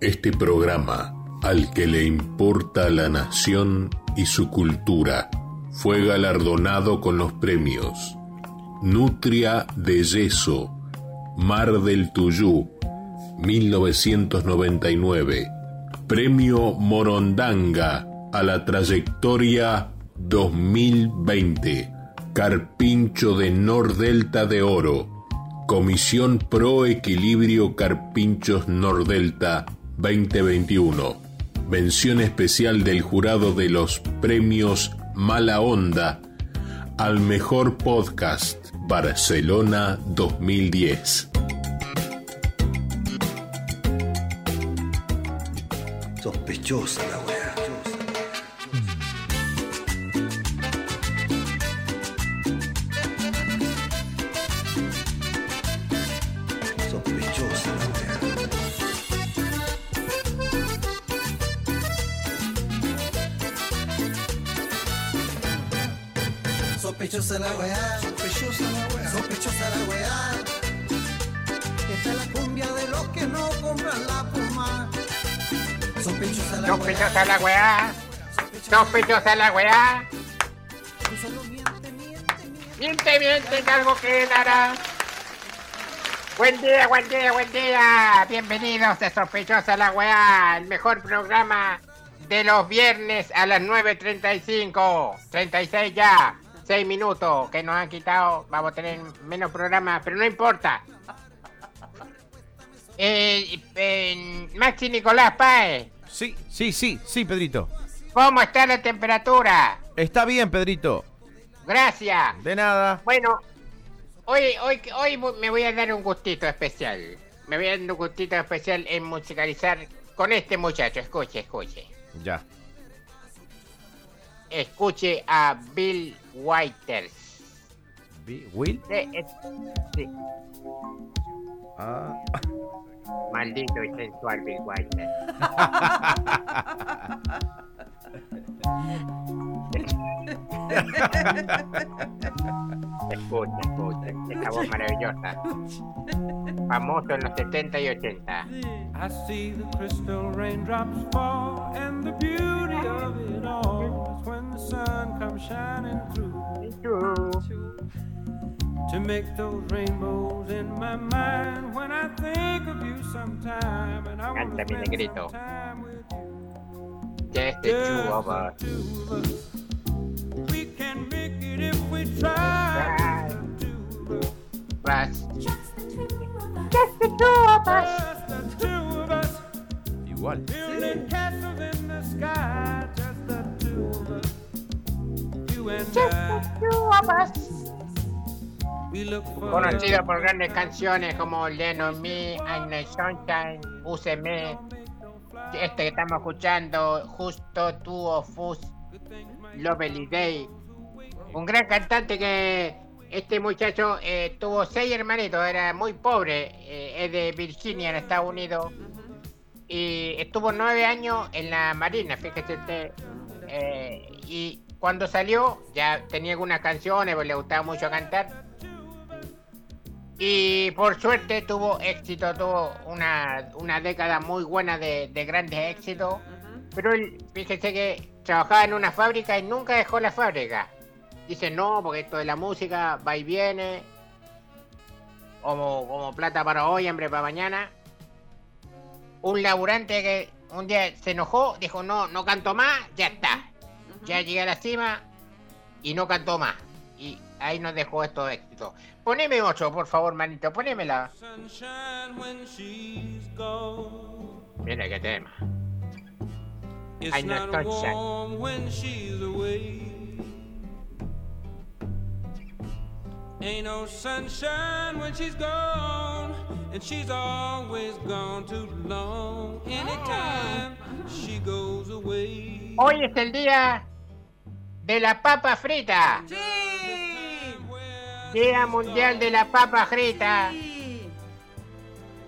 Este programa, al que le importa la nación y su cultura, fue galardonado con los premios Nutria de Yeso, Mar del Tuyú, 1999, Premio Morondanga a la trayectoria 2020, Carpincho de Nordelta de Oro, Comisión Pro Equilibrio Carpinchos Nordelta 2021. Mención especial del jurado de los premios Mala Onda al mejor podcast Barcelona 2010. Sospechosa Sospechosa la weá, sospechosa la weá, sospechosa la weá. Esta es la cumbia de los que no compran la puma. Sospechosa la Sospechosa la weá. Sospechosa la weá. Miente, miente. Miente, miente, que algo quedará. Buen día, buen día, buen día. Bienvenidos a Sospechosa la weá, el mejor programa de los viernes a las 9.35. 36 ya. 6 minutos que nos han quitado. Vamos a tener menos programas, pero no importa. Eh, eh, Maxi Nicolás Páez, Sí, sí, sí, sí, Pedrito. ¿cómo está la temperatura? Está bien, Pedrito. Gracias. De nada. Bueno, hoy, hoy, hoy me voy a dar un gustito especial. Me voy a dar un gustito especial en musicalizar con este muchacho. Escuche, escuche. Ya. Escuche a Bill Whiters. ¿Will? Sí, es- sí, Ah. maldito y sensual Bill Whiters. Escucha, escucha, esta voz maravillosa. Famoso en los 70 y 80. I see the crystal raindrops fall, and the beauty of it all sun comes shining through to make those rainbows in my mind. When I think of you sometime, and I want to mi spend negrito. some time with you. Just the two of us. Just the two of us. We can make it if we try. Just the two of us. Vas. Just the two of us. Igual. Building castles in the sky, Conocido por grandes canciones como Leno on Me, I'm Night Sunshine, Úseme, este que estamos escuchando, Justo Tú o Fus, Lovely Day. Un gran cantante que este muchacho eh, tuvo seis hermanitos, era muy pobre, eh, es de Virginia en Estados Unidos. Y estuvo nueve años en la Marina, fíjese usted. eh, y cuando salió, ya tenía algunas canciones, pues le gustaba mucho cantar. Y por suerte tuvo éxito, tuvo una, una década muy buena de, de grandes éxitos. Pero él, fíjese que trabajaba en una fábrica y nunca dejó la fábrica. Dice, no, porque esto de la música va y viene. Como, como plata para hoy, hambre para mañana. Un laburante que un día se enojó, dijo, no, no canto más, ya está. Ya llegué a la cima y no cantó más. Y ahí nos dejó estos éxitos. Poneme otro, por favor, manito, ponémela. Mira qué tema. I not sunshine. when she's away. Ain't no sunshine when she's gone, and she's always gone too long. Anytime she goes away. Hoy es el día de la papa frita. Día Mundial de la Papa Frita.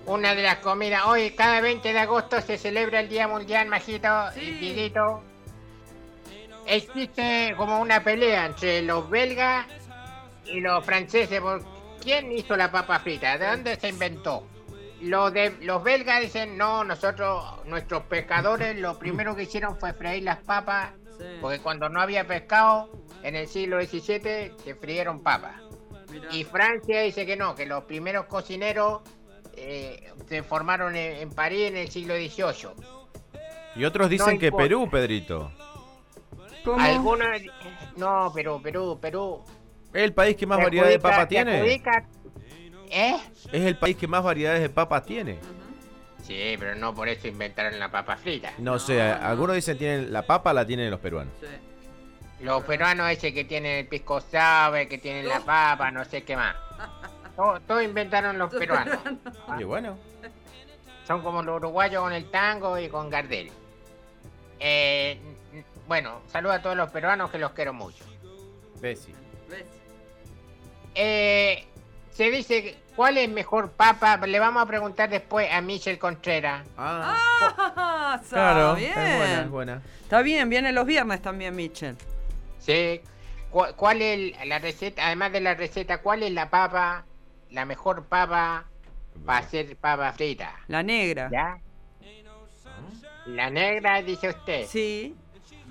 Una de las comidas. Hoy, cada 20 de agosto, se celebra el Día Mundial, Majito y Dieguito. Existe como una pelea entre los belgas y los franceses por quién hizo la papa frita, de dónde se inventó. Los de los belgas dicen, no, nosotros, nuestros pescadores, lo primero que hicieron fue freír las papas, porque cuando no había pescado, en el siglo XVII se frieron papas. Y Francia dice que no, que los primeros cocineros eh, se formaron en, en París en el siglo XVIII. Y otros dicen que. Perú, Pedrito. ¿Cómo? Algunos... No, pero Perú, Perú... ¿Es el país que más variedad de papa tiene? adjudica- ¿Eh? Es el país que más variedades de papa tiene. Sí, pero no por eso inventaron la papa frita. No sé, no. algunos dicen tienen la papa la tienen los peruanos. Sí. Los peruanos ese que tienen el pisco sour, que tienen la papa, no sé qué más. Todo, todo inventaron los peruanos. Oye, bueno. Son como los uruguayos con el tango y con Gardel. Eh, bueno, saludo a todos los peruanos que los quiero mucho. Bessie. Eh, se dice, que- ¿cuál es mejor papa? Le vamos a preguntar después a Michel Contreras. Ah, Ah, está claro. bien. Es buena, es buena. Está bien, viene los viernes también, Mitchell. Sí. ¿Cu- ¿Cuál es la receta? Además de la receta, ¿cuál es la papa, la mejor papa para hacer papa frita? La negra. ¿Ya? La negra, dice usted. Sí.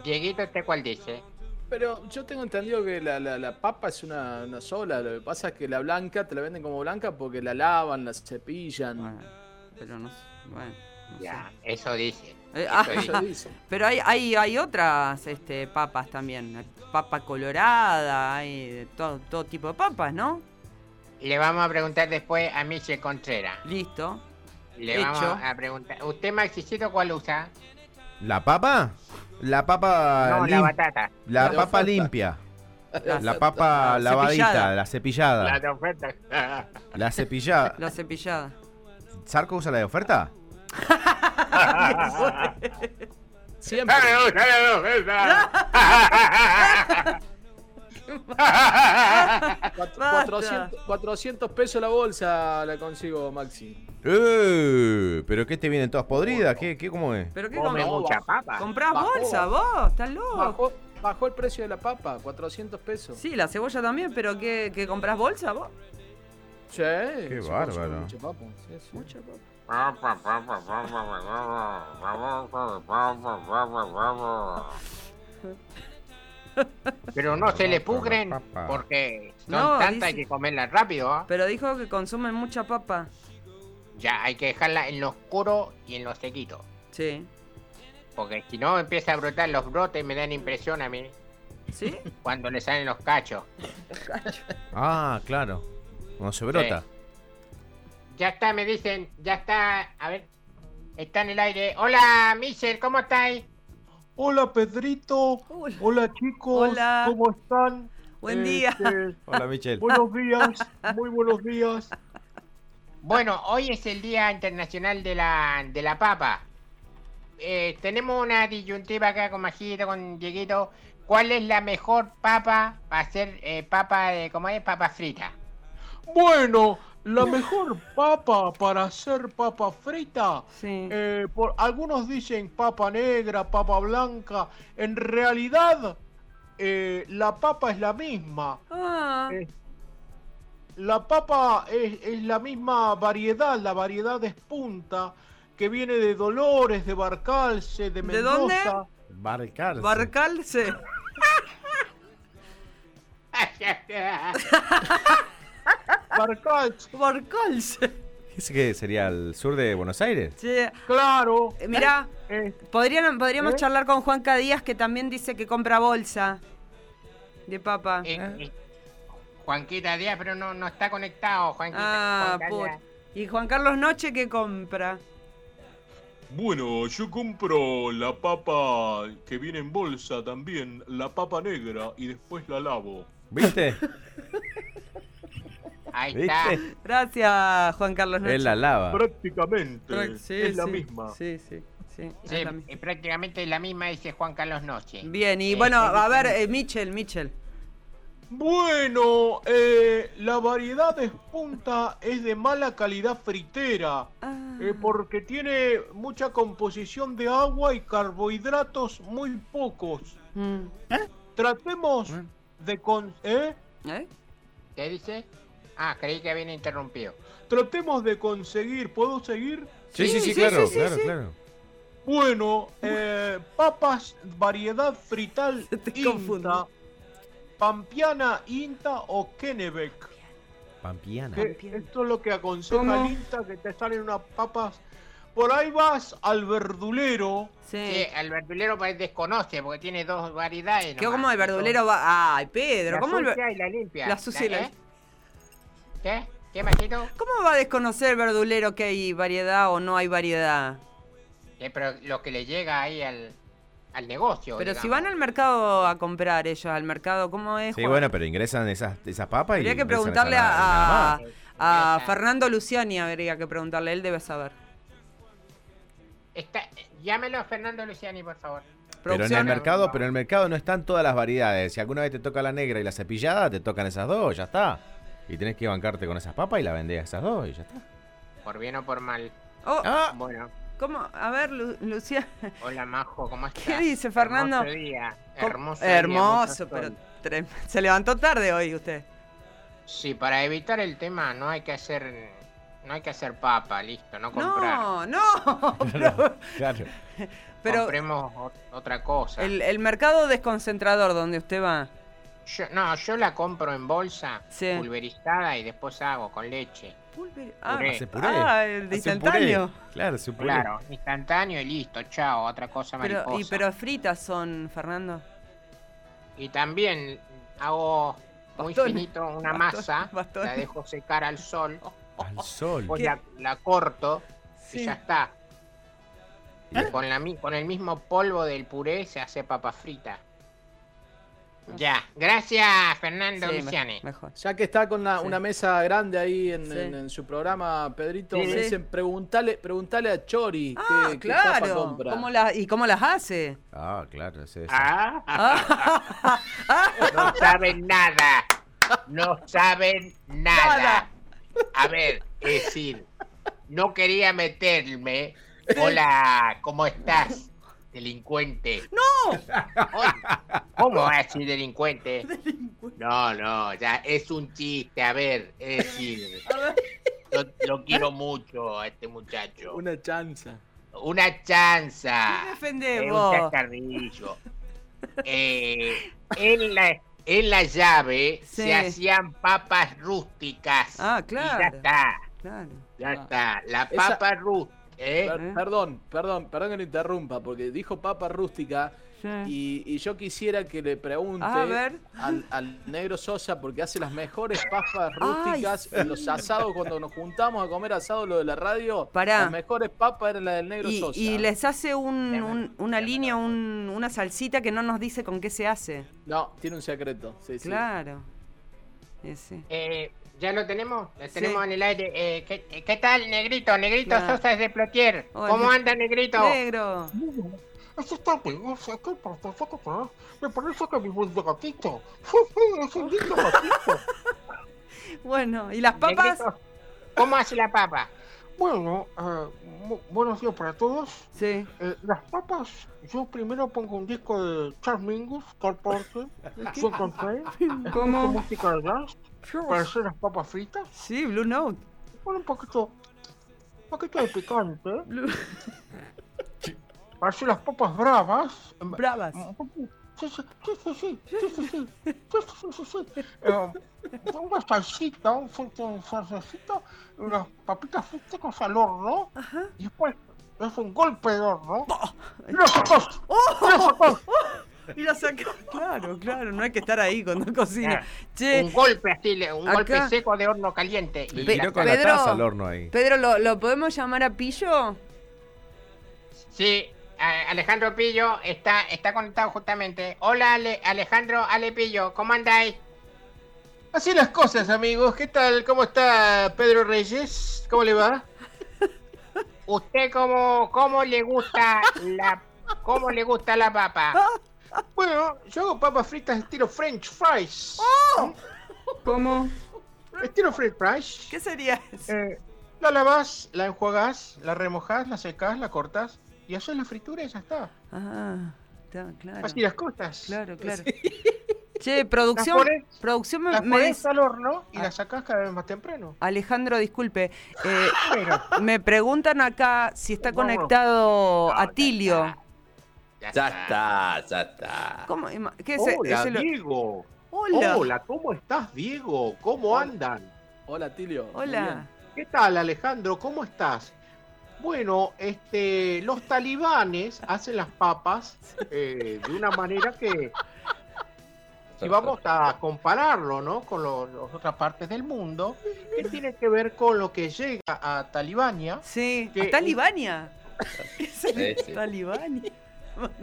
Dieguito, ¿usted cuál dice? Pero yo tengo entendido que la, la- la papa es una, una sola. Lo que pasa es que la blanca te la venden como blanca porque la lavan, la cepillan. Bueno, pero no sé. Bueno, no sé. Ya, eso dice. Eh, Eso ah, dice. Eso dicen. pero hay, hay, hay otras este, papas también. Hay Papa colorada, hay todo, todo tipo de papas, ¿no? Le vamos a preguntar después a Michel Contreras. Listo. Le Hecho. vamos a preguntar. ¿Usted, Maxicito, cuál usa? ¿La papa? La papa no, la lim- batata. la La de papa oferta. limpia. La, La papa La lavadita, cepillada. la cepillada. La de oferta. La cepillada. la cepillada. ¿Sarco usa la de oferta? Siempre. 400, 400 pesos la bolsa la consigo, Maxi. Eh, ¿Pero qué te vienen todas podridas? ¿Qué, qué, cómo es? ¿Pero qué mucha papa. ¿Comprás Bajó. bolsa vos? ¿Estás loco? Bajó, bajó el precio de la papa, 400 pesos. Sí, la cebolla también, pero ¿qué, qué comprás bolsa vos? Sí, consume bárbaro. mucha papa, sí, sí. Mucha papa. Pero no se le pudren Papa. porque son No, tantas, hay dice- que comerlas rápido. ¿ah? Pero dijo que consumen mucha papa. Ya, hay que dejarla en lo oscuro y en lo sequito. Sí. Porque si no empieza a brotar los brotes, me dan impresión a mí ¿Sí? cuando le salen los cachos. Ah, claro. Cuando se brota. Ya está, me dicen, ya está. A ver, está en el aire. Hola, Michel, ¿cómo estáis? Hola Pedrito, Hola. hola chicos, Hola. ¿cómo están? Buen día. Este, Hola, Michelle. buenos días, muy buenos días. Bueno, hoy es el Día Internacional de la, de la Papa. Eh, tenemos una disyuntiva acá con Majito, con Dieguito. ¿Cuál es la mejor papa para hacer eh, papa de, ¿cómo es? Papa frita. Bueno, la mejor papa para hacer papa frita, Sí. eh, por, algunos dicen papa negra, papa blanca, en realidad eh, la papa es la misma. Ah, Eh, La papa es, es la misma variedad, la variedad es punta, que viene de Dolores, de Barcalce, de ¿De dónde? Mendoza. Barcarse. Barcalce. Barcalce, Barcalce. ¿Ese qué sería el sur de Buenos Aires? Sí. claro. Eh, Mirá, Eh, podrían, podríamos ¿Eh? charlar con Juanca Díaz, que también dice que compra bolsa de papa. Eh, eh, Juanquita Díaz, pero no, no está conectado, Juanquita. Ah, Juanca. Y Juan Carlos Noche, ¿qué compra? Bueno, yo compro la papa que viene en bolsa también, la papa negra, y después la lavo. ¿Viste? Ahí ¿Viste? está. Gracias, Juan Carlos Noche. Él la lava. Prácticamente, sí, es la sí, misma. Sí, sí, sí. Sí, es la misma. eh, prácticamente la misma dice Juan Carlos Noche. Bien, y Eh, bueno, a ver, eh, Mitchell, Mitchell. Bueno, eh, la variedad de punta es de mala calidad fritera, Ah, eh, porque tiene mucha composición de agua y carbohidratos muy pocos. mm, Tratemos de con... ¿eh? ¿eh? ¿Qué dice? Ah, creí que habían interrumpido. Tratemos de conseguir, ¿puedo seguir? Sí, sí, sí, sí, claro, sí, sí, claro, sí. claro. Bueno, eh, papas, variedad frital Inta. Pampiana Inta o Kennebec. Pampiana. Que Pampiana. esto es lo que aconseja ¿Cómo? el Inta, que te salen unas papas. Por ahí vas al verdulero. Sí. Sí, el verdulero pues, desconoce porque tiene dos variedades. ¿Qué nomás. como el verdulero va? Ay, Pedro, La ¿cómo el sucia y la limpia. La sucia y la- ¿eh? ¿Qué? ¿Qué, Machito? ¿Cómo va a desconocer el verdulero que hay variedad o no hay variedad? Eh, pero lo que le llega ahí al, al negocio. Pero si van al mercado a comprar ellos, al mercado, ¿cómo es? Sí, Juan? bueno, pero ingresan esas, esas papas y. Habría que preguntarle a, a, a. Fernando Luciani, habría que preguntarle, él debe saber. Está- llámelo a Fernando Luciani, por favor. Pero en el mercado, pero en el mercado no están todas las variedades. Si alguna vez te toca la negra y la cepillada, te tocan esas dos, ya está. Y tenés que bancarte con esas papas y la vendés a esas dos y ya está. Por bien o por mal. Oh, Ah, Bueno, ¿cómo? A ver, Lu- Luciani. hola Majo, ¿cómo estás? ¿Qué dice, Fernando? Hermoso. Hermoso, día, pero trem- se levantó tarde hoy usted. Sí, para evitar el tema no hay que hacer no hay que hacer papa, listo, no comprar. No, no, pero, claro. pero Compremos ot- otra cosa. el, el mercado desconcentrador donde usted va. Yo- no, yo la compro en bolsa, Sí. pulverizada y después hago con leche. Pulver- Ah, Puré. Hace puré. ah, el de Hace instantáneo. puré. Claro, su puré. Claro, instantáneo y listo, chao, otra cosa Pero, mariposa. y, pero fritas son, Fernando. Y también hago muy finito una masa, la dejo secar al sol, Al sol. la, la corto Sí. y ya está. Y con, la, con el mismo polvo del puré se hace papa frita. Ya, gracias Fernando Sí, Luciani. mejor. Ya que está con una, Sí. una mesa grande ahí en, Sí. en- en su programa, Pedrito, Sí, me dicen, preguntale, preguntale a Chori Ah, qué, qué claro. compra. ¿Cómo la- ¿Y cómo las hace? Ah, claro, es eso. Ah, Ah, no saben nada. No saben nada. Nada. A ver, es decir, no quería meterme. Hola, ¿cómo estás? Delincuente. ¡No! Oye, ¿Cómo va a decir delincuente? No, no, ya es un chiste. A ver, es decir, yo lo quiero mucho a este muchacho. Una chanza. Una chanza. ¿Qué defendés Es un chascarrillo. Eh, en, la, en la llave Sí. se hacían papas rústicas. Ah, Y claro. ya está, Claro. ya Ah. está. La Esa- papa rústica. ¿Eh? Per- ¿Eh? Perdón, perdón, perdón que lo interrumpa, porque dijo papa rústica Sí. y, y yo quisiera que le pregunte A ver. Al, al negro Sosa, porque hace las mejores papas Ay, rústicas en los asados, cuando nos juntamos a comer asado, lo de la radio, Pará. las mejores papas eran las del negro Y, Sosa. y les hace un- Déjame- un- una línea, un- una salsita que no nos dice con qué se hace. No, tiene un secreto. Sí, sí. Claro. Ese. Eh, ¿Ya lo tenemos? Lo Sí. tenemos en el aire. Eh, ¿qué, qué tal, Negrito? Negrito Claro. Sosa es de Plotier. Hola. ¿Cómo anda, Negrito? Negro. Eso está bien, o sea, ¿qué pasa? ¿Qué pasa? Me parece que buen de gatito. Es un lindo gatito. Bueno, ¿y las papas? Negrito, ¿Cómo hace la papa? Bueno, eh, bu- buenos días para todos. Sí. Eh, las papas, yo primero pongo un disco de Charles Mingus, Carl Porter, Coltrane, escucho ¿Cómo? música de jazz para hacer las papas fritas. Sí, Blue Note. Con un poquito, un poquito de picante. Blue- Para hacer las papas bravas. Bravas un pancito, un fuertecito, unas papitas frutas al horno, Ajá. y después es un golpe de horno. ¡Y lo sacó! ¡Oh! Y lo sacó. Claro, claro, no hay que estar ahí cuando cocina. Che, un golpe así, un acá... golpe seco de horno caliente. Y Pe con Pedro, la taza al horno ahí. Pedro, ¿lo, ¿lo podemos llamar a Pillo? Sí, Alejandro Pillo está, está conectado justamente. Hola, Ale- Alejandro Ale Pillo, ¿cómo andáis? Así las cosas, amigos. ¿Qué tal? ¿Cómo está Pedro Reyes? ¿Cómo le va? ¿Usted cómo, cómo le gusta la cómo le gusta la papa? Bueno, yo hago papas fritas estilo French fries. ¿Cómo? Estilo French fries. ¿Qué sería eso? Eh, la lavas, la enjuagás, la remojás, la secás, la cortás y haces la fritura y ya está. Ah, está, claro. Así las cosas. Claro, claro. Che, producción, Las pones- producción me, Las me pones dice... al horno y las sacás cada vez más temprano. Alejandro, disculpe. eh, me preguntan acá si está No, conectado Atilio. Ya está, ya está. ¿Cómo? ¿Qué es, Hola, es el- Diego. Hola. Hola, ¿cómo estás, Diego? ¿Cómo andan? Hola, Tilio. Hola. ¿Qué tal, Alejandro? ¿Cómo estás? Bueno, este, los talibanes hacen las papas eh, de una manera que, si vamos a compararlo, ¿no? Con lo- las otras partes del mundo, que tiene que ver con lo que llega a Talibania. Sí, que- ¿a Talibania. ¿Qué es el Sí, sí. Talibania?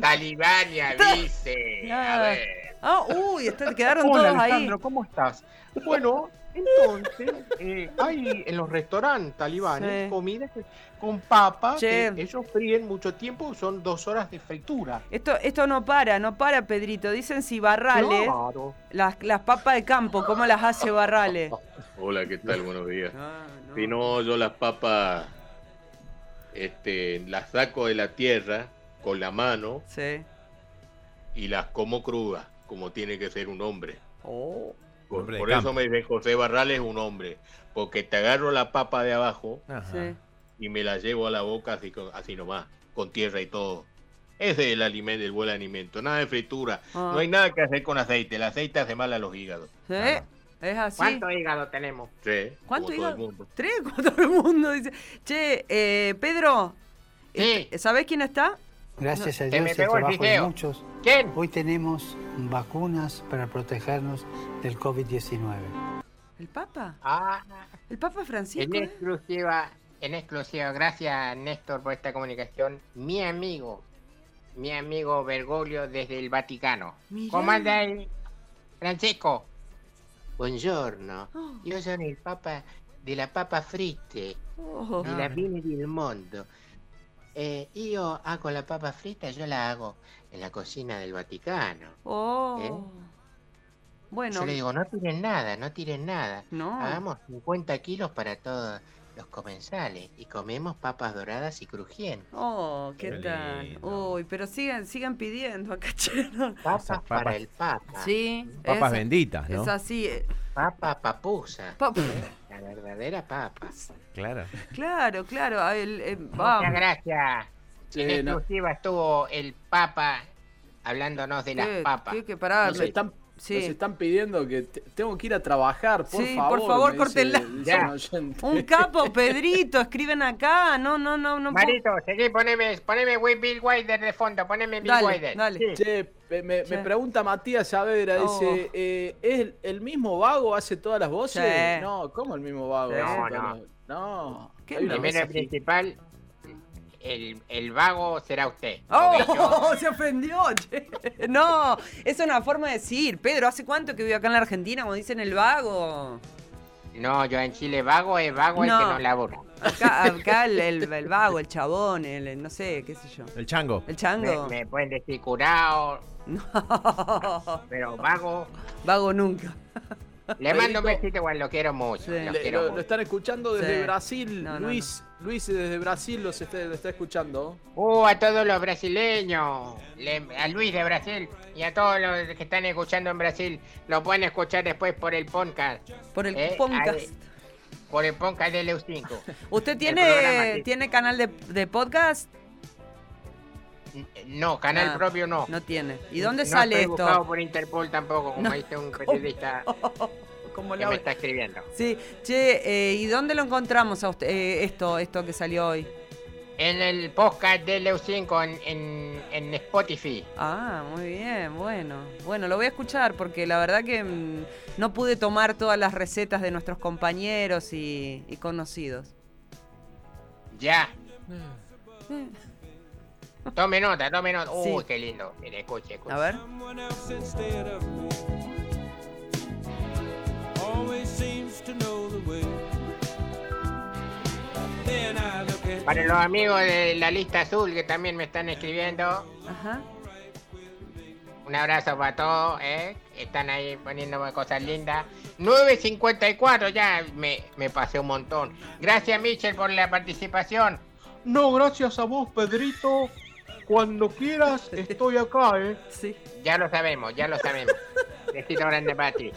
Talibania dice. A Ah. ver. Ah, uy, está- quedaron Hola, todos ahí. Alejandro, ¿cómo estás? Bueno, entonces, eh, hay en los restaurantes talibanes Sí. comida que- con papa Che. que ellos fríen mucho tiempo, son dos horas de fritura. Esto, esto no para, no para, Pedrito. Dicen si Barrales, Claro. las, las papas de campo, ¿cómo las hace Barrales? Hola, ¿qué tal? Buenos días. Ah, no. Si no, yo las papas este, las saco de la tierra con la mano Sí. y las como crudas, como tiene que ser un hombre. Oh. Por, Hombre de por eso me dicen José Barrales un hombre, porque te agarro la papa de abajo. Sí. y me la llevo a la boca así, así nomás, con tierra y todo. Ese es el alimento, el buen alimento, nada de fritura. Ah. No hay nada que hacer con aceite, el aceite hace mal a los hígados. ¿Sí? ¿Es así? ¿Cuánto hígado tenemos? Sí, ¿Cuánto hígado? Tres, como todo el mundo dice. Che, eh, Pedro, Sí. este, ¿sabés quién está? Gracias a Dios el el trabajo de muchos. ¿Quién? Hoy tenemos vacunas para protegernos del COVID-19. ¿El Papa? Ah, ¿El Papa en Francisco? eh? exclusiva, en exclusiva, gracias Néstor por esta comunicación. Mi amigo, mi amigo Bergoglio desde el Vaticano. Mirá. ¿Cómo anda ahí, Francisco? Buongiorno, Oh. io sono il papa della papa fritte Oh. di la fine del mondo. Eh, io hago la papa frita, yo la hago en la cocina del Vaticano. Oh. ¿Eh? Bueno, Yo le digo, no tiren nada, no tiren nada. no. Hagamos 50 kilos para todos los comensales y comemos papas doradas y crujientes. Oh, ¿qué, Qué tal? Uy, pero sigan, sigan pidiendo acá. Papas, papas- para el papa. Sí. Papas es- benditas, ¿no? Es así. eh, Papa papusa. pa- La verdadera papa. Claro. claro, claro. ah, el- eh, Muchas vamos. gracias. Sí, en no- exclusiva estuvo el papa hablándonos de las ¿Qué- papas. qué- qué- pará, Nos me- están, sí. nos están pidiendo que te- tengo que ir a trabajar, por Sí, favor. por favor, córtenla. un capo, Pedrito, escriben acá. No, no, no, no. puedo- Marito, seguí, poneme, poneme Bill Wilder de fondo, poneme Bill Dale, Wilder. dale. Sí. Che, me, me- pregunta Matías Saavedra, Oh. dice, eh, ¿es el mismo vago hace todas las voces? Sí. No, ¿cómo el mismo vago? No, no. No. ¿Qué no? mesa Primero principal, el, el vago será usted. ¡Oh! Se ofendió, che. No, es una forma de decir. Pedro, ¿hace cuánto que vive acá en la Argentina? Como dicen el vago. No, yo en Chile vago es vago el que no labora. Acá, acá el, el- el vago, el chabón, el, el no sé, qué sé yo. El chango. El Me, chango. me pueden decir curado, No, pero vago. vago nunca. Le mando un besito, igual lo quiero mucho. Sí. Lo Le- quiero lo, lo mucho. están escuchando desde Sí. Brasil. No, no, Luis, Luis desde Brasil los está, lo está escuchando. Uh, a todos los brasileños, le- a Luis de Brasil y a todos los que están escuchando en Brasil, lo pueden escuchar después por el podcast, Por el Eh, podcast. por el podcast de Leu5. ¿Usted tiene, tiene canal de, de podcast? No, canal Ah, propio no. No tiene. ¿Y dónde No sale estoy esto? por Interpol tampoco, como No. dice un periodista Como que la- me está escribiendo. Sí, che, eh, ¿y dónde lo encontramos a usted, eh, esto, esto que salió hoy? En el podcast de Leu5 en, en, en Spotify. Ah, muy bien, bueno. Bueno, lo voy a escuchar porque la verdad que mm, no pude tomar todas las recetas de nuestros compañeros y, y conocidos. Ya. Eh, Tome nota, tome nota. Sí. Uy, qué lindo. Mire, escuche, escuche. A ver. Para los amigos de la lista azul que también me están escribiendo, Ajá. un abrazo para todos, ¿eh? Están ahí poniéndome cosas lindas. 9.54, ya me, me pasé un montón. Gracias, Michel, por la participación. No, gracias a vos, Pedrito. Cuando quieras, estoy acá, ¿eh? Sí. Ya lo sabemos, ya lo sabemos. Besito grande para ti.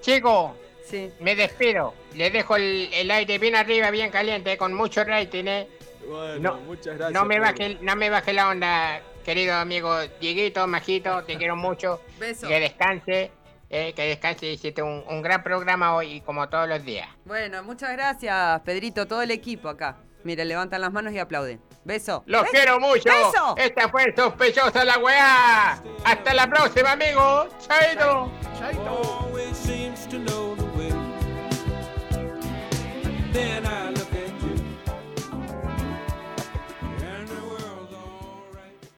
Chicos, Sí. me despido. Les dejo el, el aire bien arriba, bien caliente, con mucho rating, ¿eh? Bueno, No, muchas gracias. No me, baje, no me baje la onda, querido amigo Dieguito, Majito, te quiero mucho. Beso. Que descanse, eh, que descanse. Hiciste un, un gran programa hoy, como todos los días. Bueno, muchas gracias, Pedrito, todo el equipo acá. Mira, levantan las manos y aplauden. Beso. Los quiero mucho. Beso. Esta fue sospechosa la weá. Hasta la próxima, amigos. Chaito. Chaito.